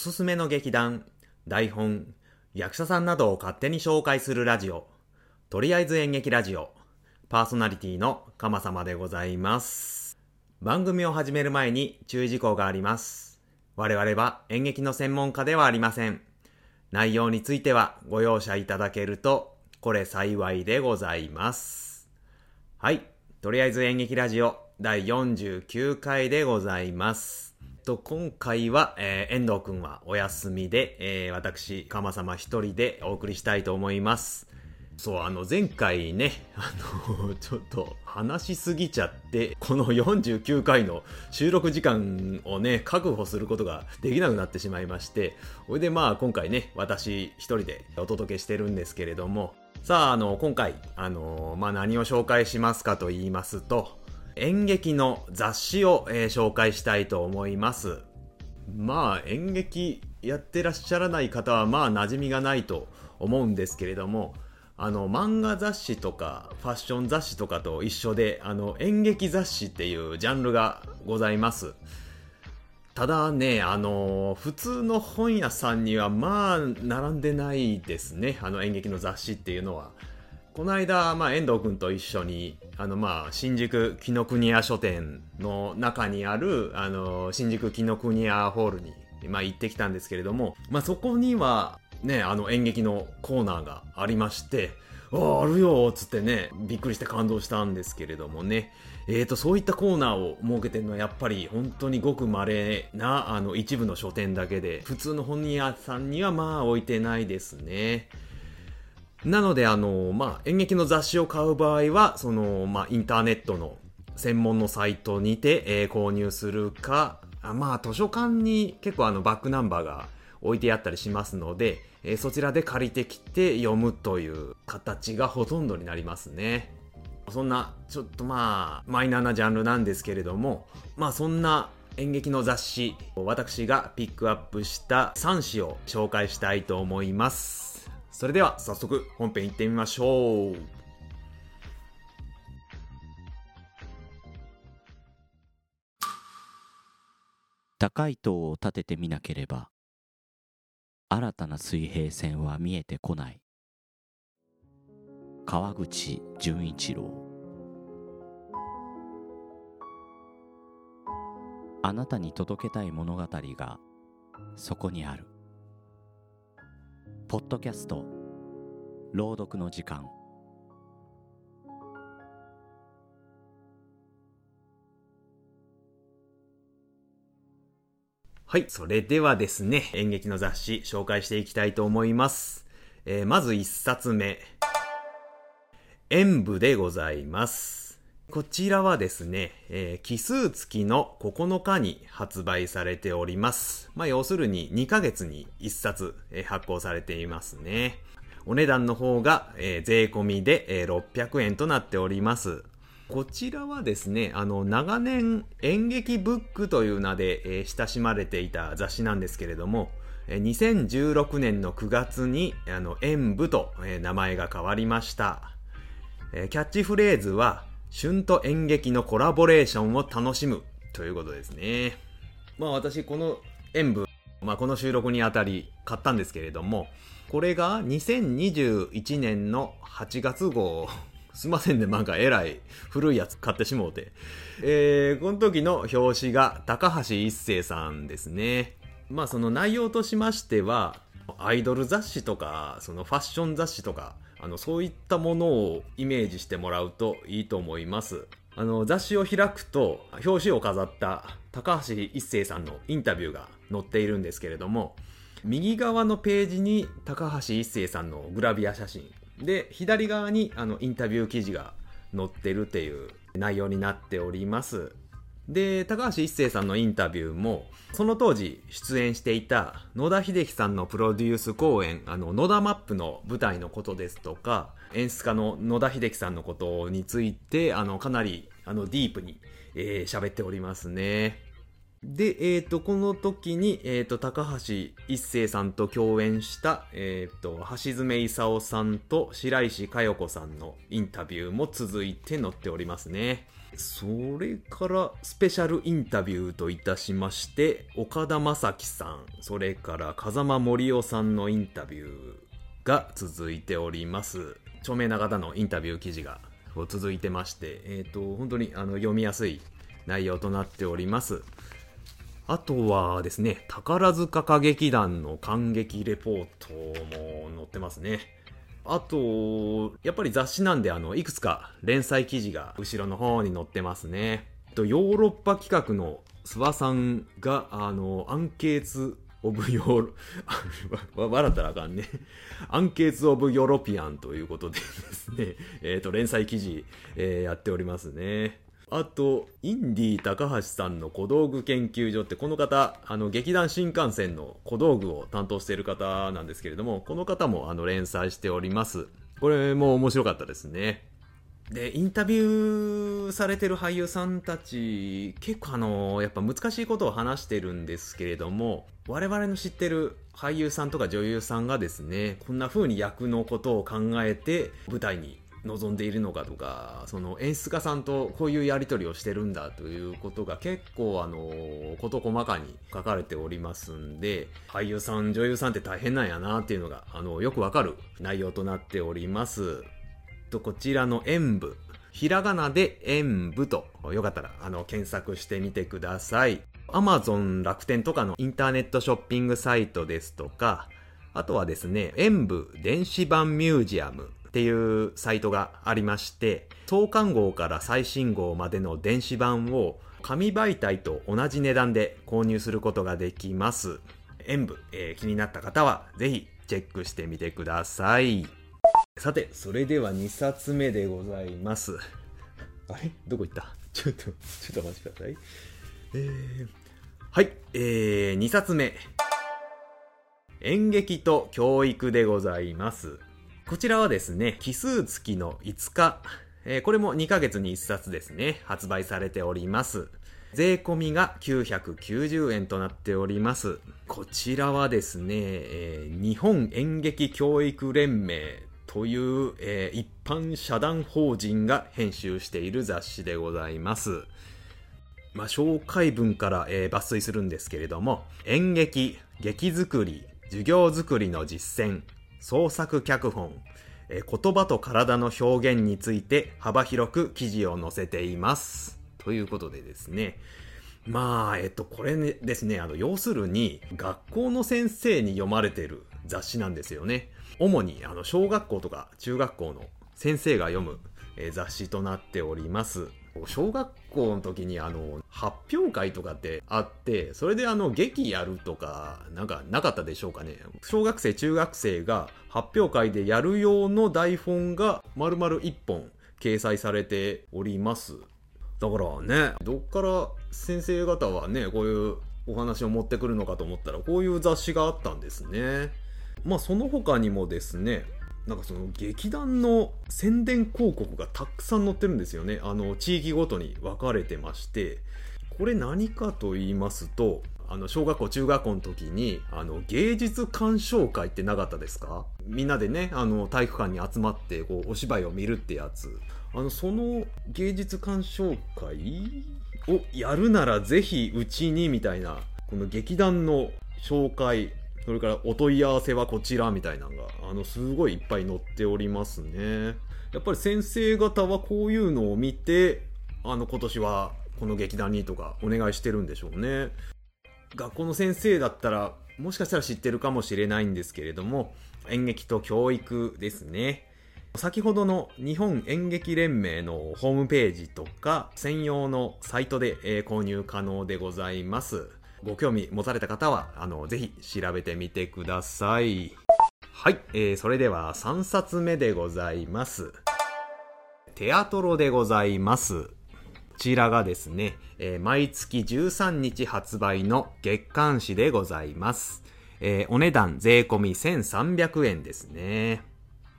すすめの劇団、台本、役者さんなどを勝手に紹介するラジオ、とりあえず演劇ラジオ、パーソナリティの鎌様でございます。番組を始める前に注意事項があります。我々は演劇の専門家ではありません。内容についてはご容赦いただけると、これ幸いでございます。はい。とりあえず演劇ラジオ第49回でございます。と今回は、えー遠藤くんはお休みで、えー私、鎌様一人でお送りしたいと思います。そう、あの、前回ね、あの、ちょっと話しすぎちゃって、この49回の収録時間をね、確保することができなくなってしまいまして、それでまあ今回ね、私一人でお届けしてるんですけれども、さあ、あの、今回、あの、まあ何を紹介しますかと言いますと、演劇の雑誌を、えー紹介したいと思います。まあ演劇やってらっしゃらない方はまあ馴染みがないと思うんですけれどもあの漫画雑誌とかファッション雑誌とかと一緒であの演劇雑誌っていうジャンルがございます。ただねあの普通の本屋さんにはまあ並んでないですね。あの演劇の雑誌っていうのは。この間、まあ、遠藤君と一緒にあの、まあ、新宿紀ノ国屋書店の中にあるあの新宿紀ノ国屋ホールに、まあ、行ってきたんですけれども、まあ、そこには、ね、あの演劇のコーナーがありましてああるよっつってねびっくりして感動したんですけれどもねえーとそういったコーナーを設けてるのはやっぱり本当にごく稀なあの一部の書店だけで普通の本屋さんにはまあ置いてないですね。なので、あの、まあ、演劇の雑誌を買う場合は、その、まあ、インターネットの専門のサイトにて、えー購入するか、あまあ、図書館に結構あの、バックナンバーが置いてあったりしますので、えーそちらで借りてきて読むという形がほとんどになりますね。そんな、ちょっとまあ、マイナーなジャンルなんですけれども、まあ、そんな演劇の雑誌、私がピックアップした3紙を紹介したいと思います。それでは早速本編行ってみましょう。高い塔を建ててみなければ新たな水平線は見えてこない。川口純一郎。あなたに届けたい物語がそこにある。ポッドキャスト朗読の時間はい、それではですね、演劇の雑誌紹介していきたいと思います。えーまず1冊目。演舞でございます。こちらはですね、えー奇数月の9日に発売されております。まあ、要するに2ヶ月に1冊、えー発行されていますね。お値段の方が、えー税込みで、えー600円となっております。こちらはですね、あの、長年演劇ブックという名で、えー親しまれていた雑誌なんですけれども、えー2016年の9月に、あの、演舞と、えー名前が変わりました。えーキャッチフレーズは、春と演劇のコラボレーションを楽しむということですね。まあ私、この演舞、まあこの収録にあたり買ったんですけれども、これが2021年の8月号、すいませんね、なんかえらい古いやつ買ってしもうて。えー、この時の表紙が高橋一生さんですね。まあその内容としましては、アイドル雑誌とか、そのファッション雑誌とか、あの、そういったものをイメージしてもらうといいと思います。あの、雑誌を開くと、表紙を飾った高橋一生さんのインタビューが載っているんですけれども、右側のページに高橋一生さんのグラビア写真で左側にあのインタビュー記事が載ってるっていう内容になっておりますで高橋一生さんのインタビューもその当時出演していた野田秀樹さんのプロデュース公演あの野田マップの舞台のことですとか演出家の野田秀樹さんのことについてあのかなりあのディープに、えー喋っておりますねで、えっ、と、この時に、えっ、と、高橋一生さんと共演した、えっ、と、橋爪功さんと白石佳代子さんのインタビューも続いて載っておりますね。それからスペシャルインタビューといたしまして岡田将生さんそれから風間森夫さんのインタビューが続いております。著名な方のインタビュー記事が続いてましてえっ、ー、と本当にあの読みやすい内容となっております。あとはですね宝塚歌劇団の感激レポートも載ってますね。あと、やっぱり雑誌なんで、あの、いくつか連載記事が後ろの方に載ってますね。と、ヨーロッパ企画の諏訪さんが、あの、アンケーツ・オブ・ヨーロ、笑ったらあかんね。アンケーツ・オブ・ヨーロピアンということでですね、えっ、ー、と、連載記事、えー、やっておりますね。あと、インディー高橋さんの小道具研究所って、この方、あの、劇団新幹線の小道具を担当している方なんですけれども、この方も、あの、連載しております。これも面白かったですね。で、インタビューされてる俳優さんたち、結構あの、やっぱ難しいことを話してるんですけれども、我々の知ってる俳優さんとか女優さんがですね、こんな風に役のことを考えて舞台に望んでいるのかとかその演出家さんとこういうやり取りをしてるんだということが結構あの事細かに書かれておりますんで俳優さん女優さんって大変なんやなっていうのがあのよくわかる内容となっております。とこちらの演舞ひらがなで演舞とよかったらあの検索してみてください。Amazon 楽天とかのインターネットショッピングサイトですとかあとはですね、演舞電子版ミュージアムっていうサイトがありまして、創刊号から最新号までの電子版を紙媒体と同じ値段で購入することができます。演舞、えー、気になった方はぜひチェックしてみてください。さて、それでは2冊目でございます。あれ？どこ行った？ちょっと、ちょっとお待ちください。えー、はい、えー、2冊目。演劇と教育でございます。こちらはですね、奇数月の5日、えー、これも2ヶ月に1冊ですね、発売されております。税込みが990円となっております。こちらはですね、えー、日本演劇教育連盟という、えー、一般社団法人が編集している雑誌でございます。まあ、紹介文から、えー、抜粋するんですけれども、演劇、劇作り、授業作りの実践、創作脚本、え言葉と体の表現について幅広く記事を載せています。ということでですね。まあ、えっと、これねですね、あの、要するに、学校の先生に読まれてる雑誌なんですよね。主に、あの、小学校とか中学校の先生が読む、え雑誌となっております。小学校の時にあの発表会とかってあってそれであの劇やるとかなんかなかったでしょうかね。小学生中学生が発表会でやる用の台本が丸々1本掲載されております。だからねどっから先生方はねこういうお話を持ってくるのかと思ったらこういう雑誌があったんですね。まあその他にもですねなんかその劇団の宣伝広告がたくさん載ってるんですよね。あの、地域ごとに分かれてまして、これ何かと言いますと、あの、小学校、中学校の時に、あの、芸術鑑賞会ってなかったですか？みんなでね、あの、体育館に集まって、こう、お芝居を見るってやつ。あの、その芸術鑑賞会をやるならぜひうちに、みたいな、この劇団の紹介、それからお問い合わせはこちらみたいなのが、あの、すごいいっぱい載っておりますね。やっぱり先生方はこういうのを見て、あの、今年はこの劇団にとかお願いしてるんでしょうね。学校の先生だったら、もしかしたら知ってるかもしれないんですけれども、演劇と教育ですね。先ほどの日本演劇連盟のホームページとか専用のサイトで購入可能でございます。ご興味持たれた方は、あの、ぜひ調べてみてください。はい、えー、それでは3冊目でございます。テアトロでございます。こちらがですね、えー、毎月13日発売の月刊誌でございます。えー、お値段税込み1300円ですね。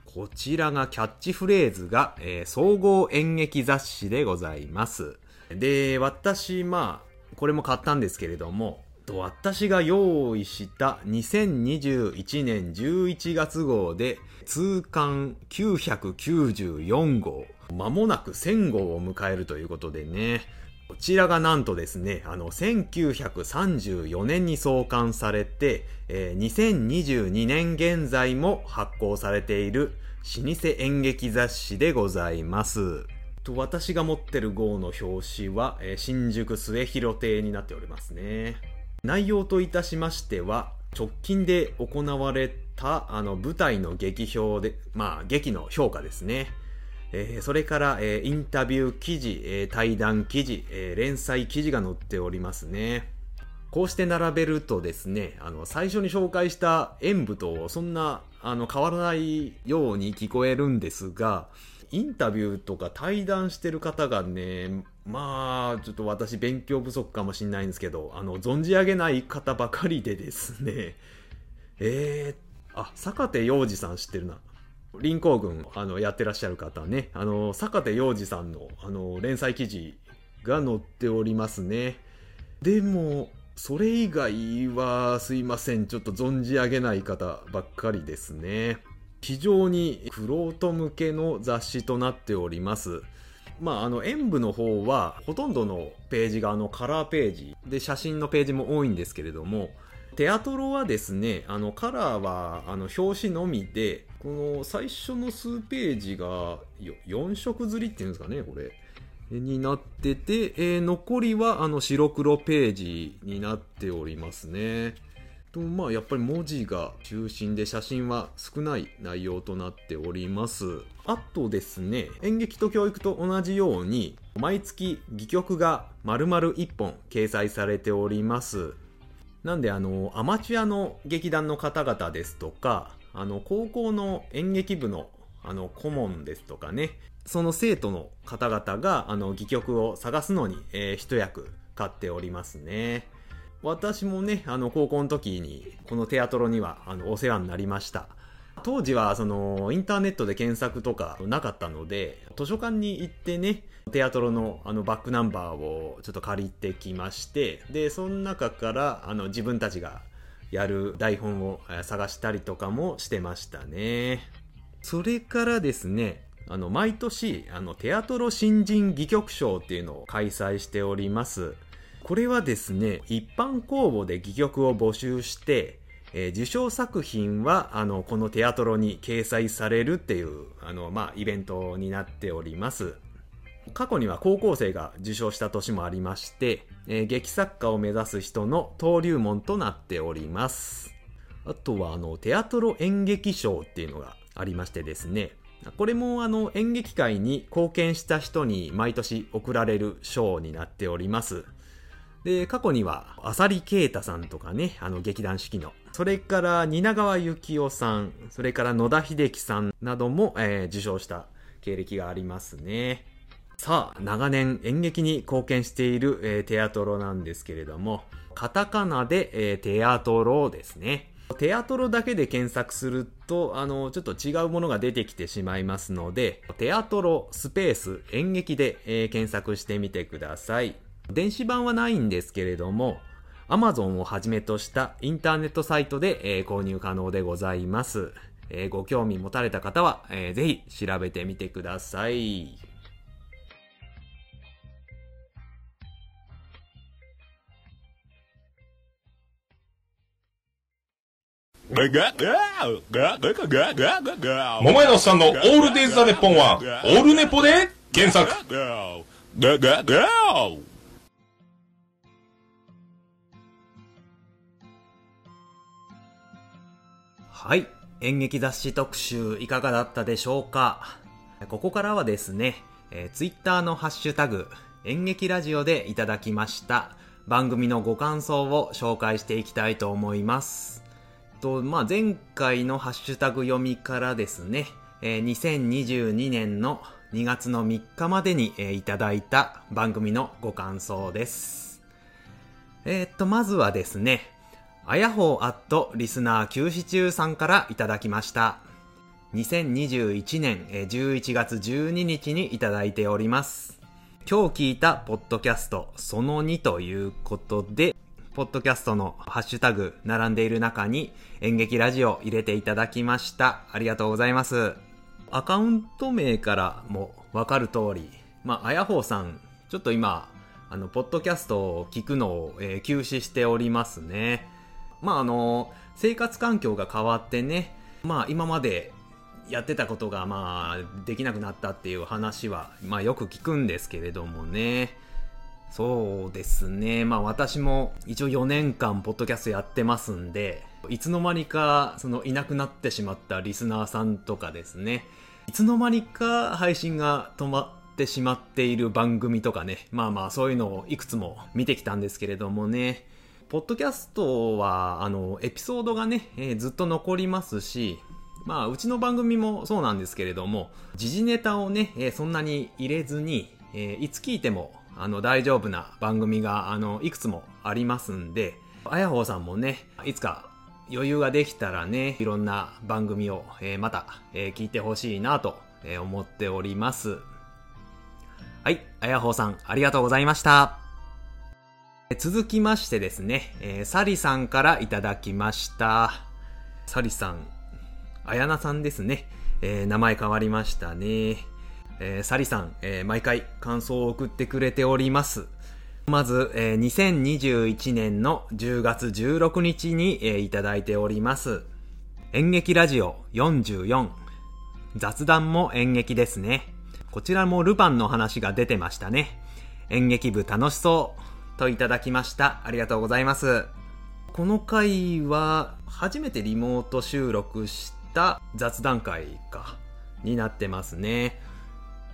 こちらがキャッチフレーズが、えー、総合演劇雑誌でございます。で、私、まあ、これも買ったんですけれども、私が用意した2021年11月号で通巻994号間もなく1000号を迎えるということでね、こちらがなんとですね、あの、1934年に創刊されて、えー、2022年現在も発行されている老舗演劇雑誌でございます。と私が持ってる号の表紙は、えー、新宿末広亭になっておりますね。内容といたしましては、直近で行われたあの舞台の劇評で、まあ劇の評価ですね。えー、それから、えー、インタビュー記事、えー、対談記事、え連載記事が載っておりますね。こうして並べるとですね、あの、最初に紹介した演舞とそんな、あの、変わらないように聞こえるんですが、インタビューとか対談してる方がね、まあ、ちょっと私勉強不足かもしれないんですけど、あの、存じ上げない方ばかりでですね、えー、あ、坂手洋二さん知ってるな。林行軍あのやってらっしゃる方ね、あの坂手洋二さんのあの連載記事が載っておりますね。でも、それ以外はすいません、ちょっと存じ上げない方ばっかりですね。非常にクロー向けの雑誌となっております。まあ、あの演舞の方はほとんどのページがあのカラーページで写真のページも多いんですけれどもテアトロはですね、あのカラーはあの表紙のみで、この最初の数ページが4色刷りっていうんですかね、これ。になってて、えー、残りはあの白黒ページになっておりますね。とまあやっぱり文字が中心で写真は少ない内容となっております。あとですね、演劇と教育と同じように毎月戯曲が丸々1本掲載されております。なんであの、アマチュアの劇団の方々ですとか、あの、高校の演劇部のあの、顧問ですとかね、その生徒の方々が、あの、戯曲を探すのに、えー、一役買っておりますね。私もね、あの、高校の時に、このテアトロには、あの、お世話になりました。当時は、その、インターネットで検索とかなかったので、図書館に行ってね、テアトロのあのバックナンバーをちょっと借りてきまして、で、その中からあの自分たちがやる台本を探したりとかもしてましたね。それからですね、あの、毎年、あの、テアトロ新人戯曲賞っていうのを開催しております。これはですね、一般公募で戯曲を募集して、えー、受賞作品は、あの、このテアトロに掲載されるっていう、あの、まあ、イベントになっております。過去には高校生が受賞した年もありまして、えー、劇作家を目指す人の登竜門となっております。あとは、あの、テアトロ演劇賞っていうのがありましてですね、これもあの演劇界に貢献した人に毎年贈られる賞になっております。で、過去には、浅利啓太さんとかね、あの劇団四季の、それから蜷川幸雄さん、それから野田秀樹さんなども、えー、受賞した経歴がありますね。さあ、長年演劇に貢献している、えー、テアトロなんですけれども、カタカナで、えー、テアトロですね。テアトロだけで検索すると、あの、ちょっと違うものが出てきてしまいますので、テアトロスペース演劇で、えー、検索してみてください。電子版はないんですけれども、Amazon をはじめとしたインターネットサイトで、えー、購入可能でございます。えー、ご興味持たれた方は、えー、ぜひ調べてみてください。桃屋のおっさんのオールデイズ・ザ・ネッポンは、オールネポで検索。はい。演劇雑誌特集いかがだったでしょうか？ここからはですね、えー、ツイッターのハッシュタグ、演劇ラジオでいただきました番組のご感想を紹介していきたいと思います。と、まあ、前回のハッシュタグ読みからですね、えー、2022年の2月の3日までに、えー、いただいた番組のご感想です。えー、っと、まずはですね、あやほーアットリスナー休止中さんからいただきました。2021年11月12日にいただいております。今日聞いたポッドキャストその2ということで、ポッドキャストのハッシュタグ並んでいる中に演劇ラジオ入れていただきました。ありがとうございます。アカウント名からもわかる通り、まあ、あやほうさん、ちょっと今、あの、ポッドキャストを聞くのを、えー休止しておりますね。まあ、あの、生活環境が変わってね、まあ、今までやってたことが、まあ、できなくなったっていう話は、まあ、よく聞くんですけれどもね。そうですね。まあ私も一応4年間ポッドキャストやってますんで、いつの間にかそのいなくなってしまったリスナーさんとかですね、いつの間にか配信が止まってしまっている番組とかね、まあまあそういうのをいくつも見てきたんですけれどもね、ポッドキャストはあのエピソードがね、えーずっと残りますし、まあ、うちの番組もそうなんですけれども、時事ネタをね、えーそんなに入れずに、えーいつ聞いても、あの、大丈夫な番組が、あの、いくつもありますんで、あやほうさんもね、いつか余裕ができたらね、いろんな番組を、えーまた、えー聞いてほしいなと、えー思っております。はい、あやほうさん、ありがとうございました。続きましてですね、えーサリさんからいただきました。サリさん、あやなさんですね。えー名前変わりましたね。えーサリさん、えー毎回感想を送ってくれております。まず、えー2021年の10月16日に、えーいただいております。演劇ラジオ44。雑談も演劇ですね。こちらもルパンの話が出てましたね。演劇部楽しそう。といただきました。ありがとうございます。この回は初めてリモート収録した雑談会かになってますね。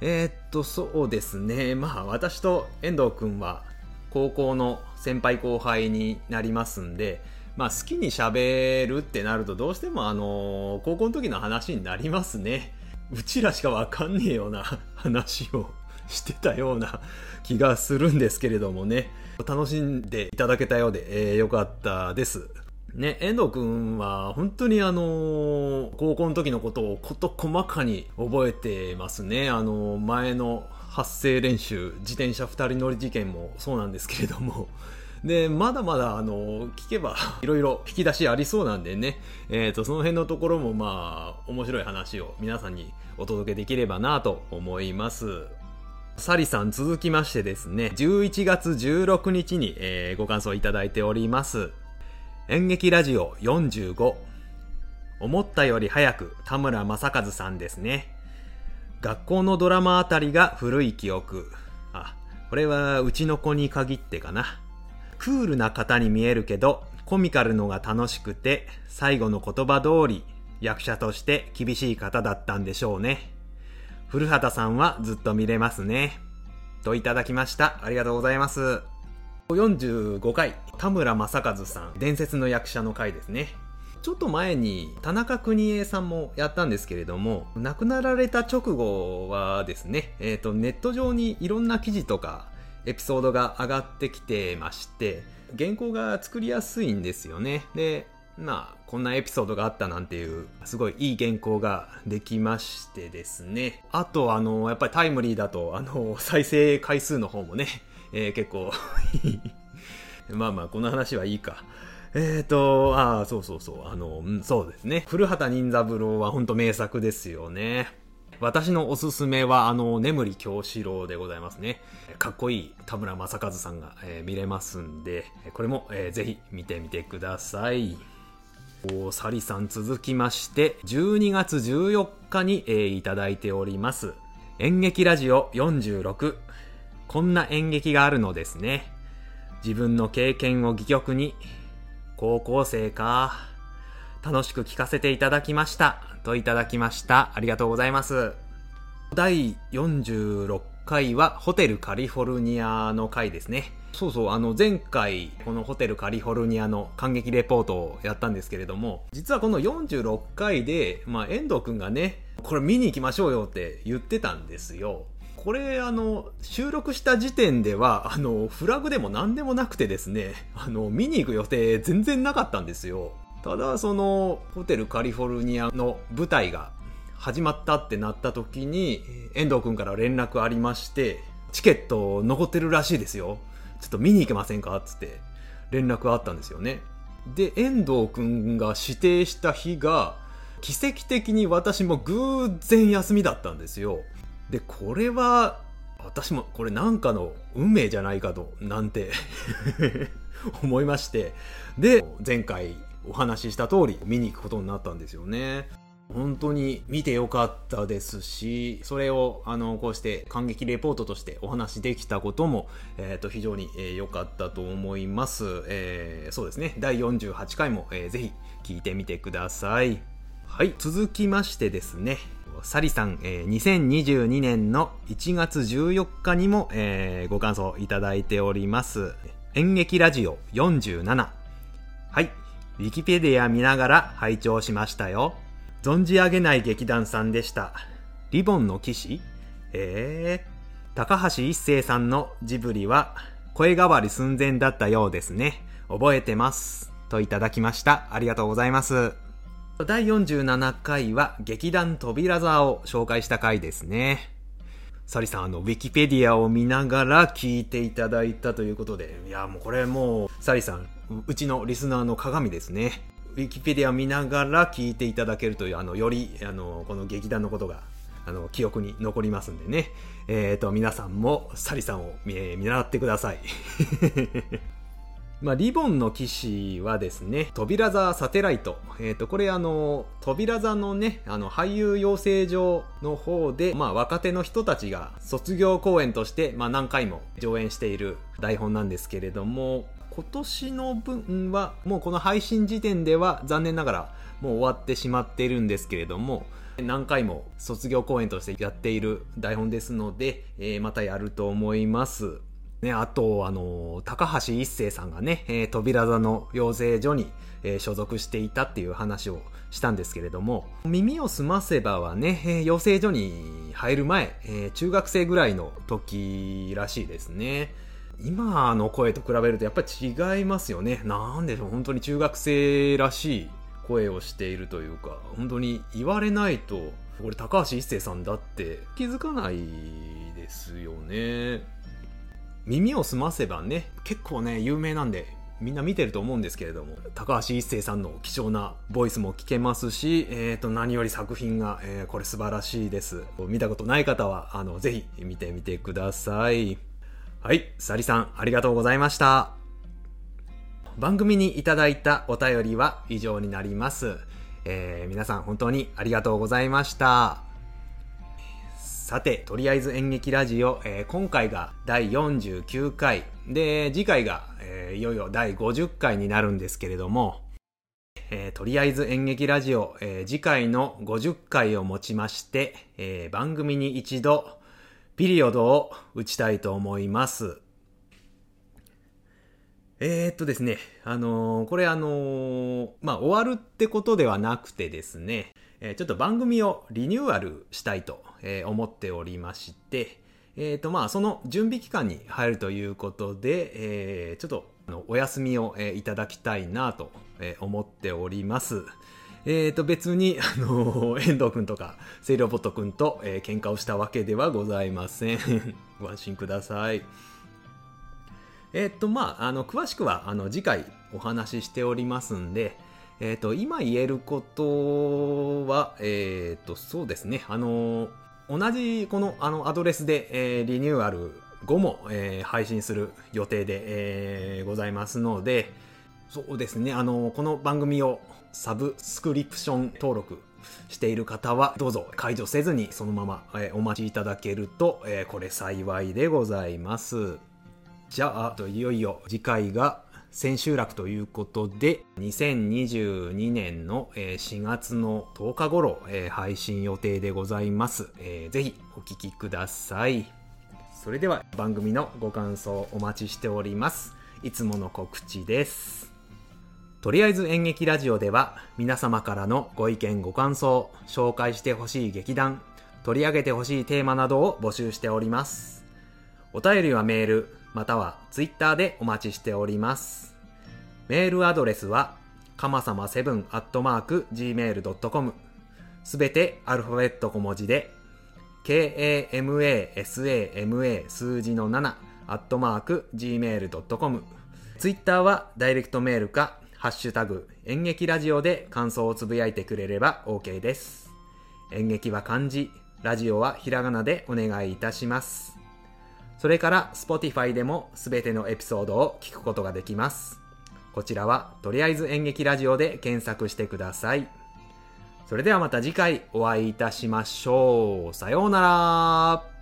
えーっと、そうですね。まあ私と遠藤くんは高校の先輩後輩になりますんで、まあ好きに喋るってなるとどうしてもあの高校の時の話になりますね。うちらしかわかんねえような話をしてたような気がするんですけれどもね。楽しんでいただけたようで、えーよかったです。ね、遠藤くんは本当にあの高校の時のことをこと細かに覚えてますね。あの前の発声練習、自転車二人乗り事件もそうなんですけれども。で、まだまだ、あの、聞けば、いろいろ引き出しありそうなんでね、えっ、と、その辺のところも、まあ、面白い話を皆さんにお届けできればなと思います。サリさん続きましてですね、11月16日に、えーご感想いただいております。演劇ラジオ45。思ったより早く田村正和さんですね。学校のドラマあたりが古い記憶。あ、これはうちの子に限ってかな。クールな方に見えるけど、コミカルのが楽しくて、最後の言葉通り、役者として厳しい方だったんでしょうね。古畑さんはずっと見れますね。といただきました。ありがとうございます。45回、田村正和さん、伝説の役者の回ですね。ちょっと前に田中邦衛さんもやったんですけれども、亡くなられた直後はですね、えっ、と、ネット上にいろんな記事とかエピソードが上がってきてまして、原稿が作りやすいんですよね。で、まあ、こんなエピソードがあったなんていう、すごいいい原稿ができましてですね。あと、あの、やっぱりタイムリーだと、あの、再生回数の方もね、えー結構まあまあ、この話はいいか。えーと、ああ、そうそうそう、あの、うんそうですね。古畑任三郎は本当名作ですよね。私のおすすめは、あの、眠り京志郎でございますね。かっこいい田村正和さんが、えー見れますんで、これも、えーぜひ見てみてください。サリさん続きまして、12月14日に、えーいただいております。演劇ラジオ46。こんな演劇があるのですね。自分の経験を戯曲に、高校生か。楽しく聞かせていただきました。といただきました。ありがとうございます。第46回はホテルカリフォルニアの回ですね。そうそう、あの前回このホテルカリフォルニアの感激レポートをやったんですけれども、実はこの46回で、まあ遠藤くんがね、これ見に行きましょうよって言ってたんですよ。これあの収録した時点ではあのフラグでも何でもなくてですねあの見に行く予定全然なかったんですよただそのホテルカリフォルニアの舞台が始まったってなった時に遠藤くんから連絡ありましてチケット残ってるらしいですよ。ちょっと見に行けませんか？っつって連絡あったんですよね。で遠藤くんが指定した日が奇跡的に私も偶然休みだったんですよ。で、これは、私もこれなんかの運命じゃないかと、なんて 思いまして。で、前回お話しした通り見に行くことになったんですよね。本当に見てよかったですし、それを、あの、こうして感激レポートとしてお話しできたことも、えっ、と、非常に良、えーかったと思います。えーそうですね。第48回も、えーぜひ聞いてみてください。はい、続きましてですね。サリさん、えー2022年の1月14日にも、えーご感想いただいております。演劇ラジオ47。はい。ウィキペディア見ながら拝聴しましたよ。存じ上げない劇団さんでした。リボンの騎士？えー、高橋一生さんのジブリは声変わり寸前だったようですね。覚えてます。といただきました。ありがとうございます。第47回は劇団扉座を紹介した回ですね。サリさん、あの、ウィキペディアを見ながら聞いていただいたということで、いや、もうこれもう、サリさん、うちのリスナーの鏡ですね。ウィキペディアを見ながら聞いていただけるという、あの、より、あの、この劇団のことが、あの、記憶に残りますんでね。えっ、と、皆さんも、サリさんを、えー見習ってください。まあ、リボンの騎士はですね、扉座サテライト。えっ、と、これあの、扉座のね、あの、俳優養成所の方で、まあ、若手の人たちが卒業公演として、まあ、何回も上演している台本なんですけれども、今年の分は、もうこの配信時点では残念ながらもう終わってしまっているんですけれども、何回も卒業公演としてやっている台本ですので、えーまたやると思います。ね、あと、あの、高橋一生さんがね、えー扉座の養成所に、えー所属していたっていう話をしたんですけれども、耳をすませばはね、えー養成所に入る前、え中学生ぐらいの時らしいですね。今の声と比べるとやっぱり違いますよね。なんでしょう、本当に中学生らしい声をしているというか、本当に言われないと、これ高橋一生さんだって気づかないですよね。耳をすませばね、結構ね、有名なんで、みんな見てると思うんですけれども、高橋一生さんの貴重なボイスも聞けますし、えっ、と、何より作品が、えーこれ素晴らしいです。見たことない方は、あの、ぜひ見てみてください。はい、サリさん、ありがとうございました。番組にいただいたお便りは以上になります。えー皆さん本当にありがとうございました。さて、とりあえず演劇ラジオ、えー今回が第49回、で、次回が、えーいよいよ第50回になるんですけれども、えーとりあえず演劇ラジオ、え次回の50回をもちまして、え番組に一度、ピリオドを打ちたいと思います。えー、っとですね、あのーこれあのーまあ、終わるってことではなくてですね、えーちょっと番組をリニューアルしたいと、えー思っておりまして、えー、っとまあ、その準備期間に入るということで、えーちょっとお休みを、えいただきたいなと、え思っております。えー、と別に、あのー遠藤くんとか、セイロボットくんと、えー喧嘩をしたわけではございません。ご安心ください。えーっと、まあ、あの、詳しくは、あの、次回お話ししておりますんで、えっと、今言えることは、えっと、そうですね、あの、同じこの、あの、アドレスで、えリニューアル後も、え配信する予定で、えございますので、そうですね、あの、この番組をサブスクリプション登録している方は、どうぞ解除せずにそのまま、えーお待ちいただけると、えーこれ幸いでございます。じゃあ、といよいよ次回が千秋楽ということで、2022年の4月の10日頃、えー配信予定でございます。えーぜひお聞きください。それでは番組のご感想お待ちしております。いつもの告知です。とりあえず演劇ラジオでは皆様からのご意見ご感想、紹介してほしい劇団、取り上げてほしいテーマなどを募集しております。お便りはメール、またはツイッターでお待ちしております。メールアドレスは、かまさま7アットマーク gmail.com すべてアルファベット小文字で、k-a-m-a-s-a-m-a 数字の7アットマーク gmail.com ツイッターはダイレクトメールか、ハッシュタグ演劇ラジオで感想をつぶやいてくれれば OK です。演劇は漢字、ラジオはひらがなでお願いいたします。それから Spotify でもすべてのエピソードを聞くことができます。こちらはとりあえず演劇ラジオで検索してください。それではまた次回お会いいたしましょう。さようなら。